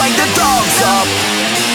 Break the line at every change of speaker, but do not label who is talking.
wake the dogs up.